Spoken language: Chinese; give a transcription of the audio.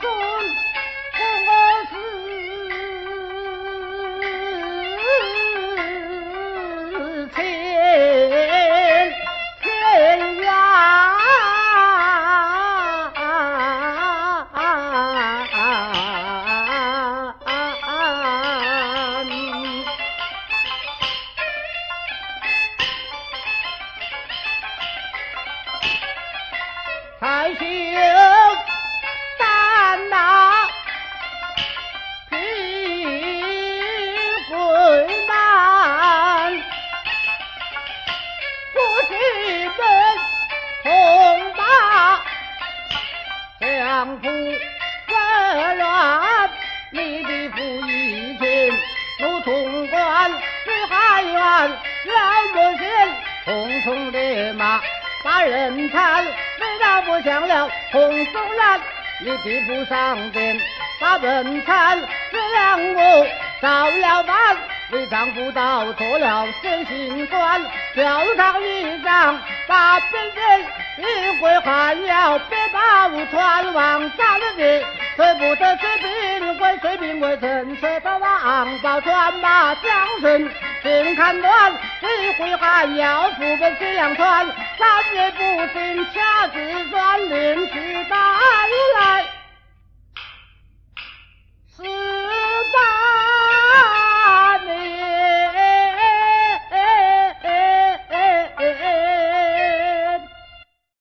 尊，我是千千万，丈夫惹然，你的父义军怒潼关，是害元。老母亲匆匆的马，把人残，为啥不讲了？红松兰，你的父上殿，把人残，只让我遭了难。为丈夫倒错了真心酸，吊上一张大本人，一回还要别把我传往咱的。舍不得水兵为水兵为臣，舍得王宝传马将顺，尽看乱，一回还要扶本水两船，三月不行掐指算，另去打来。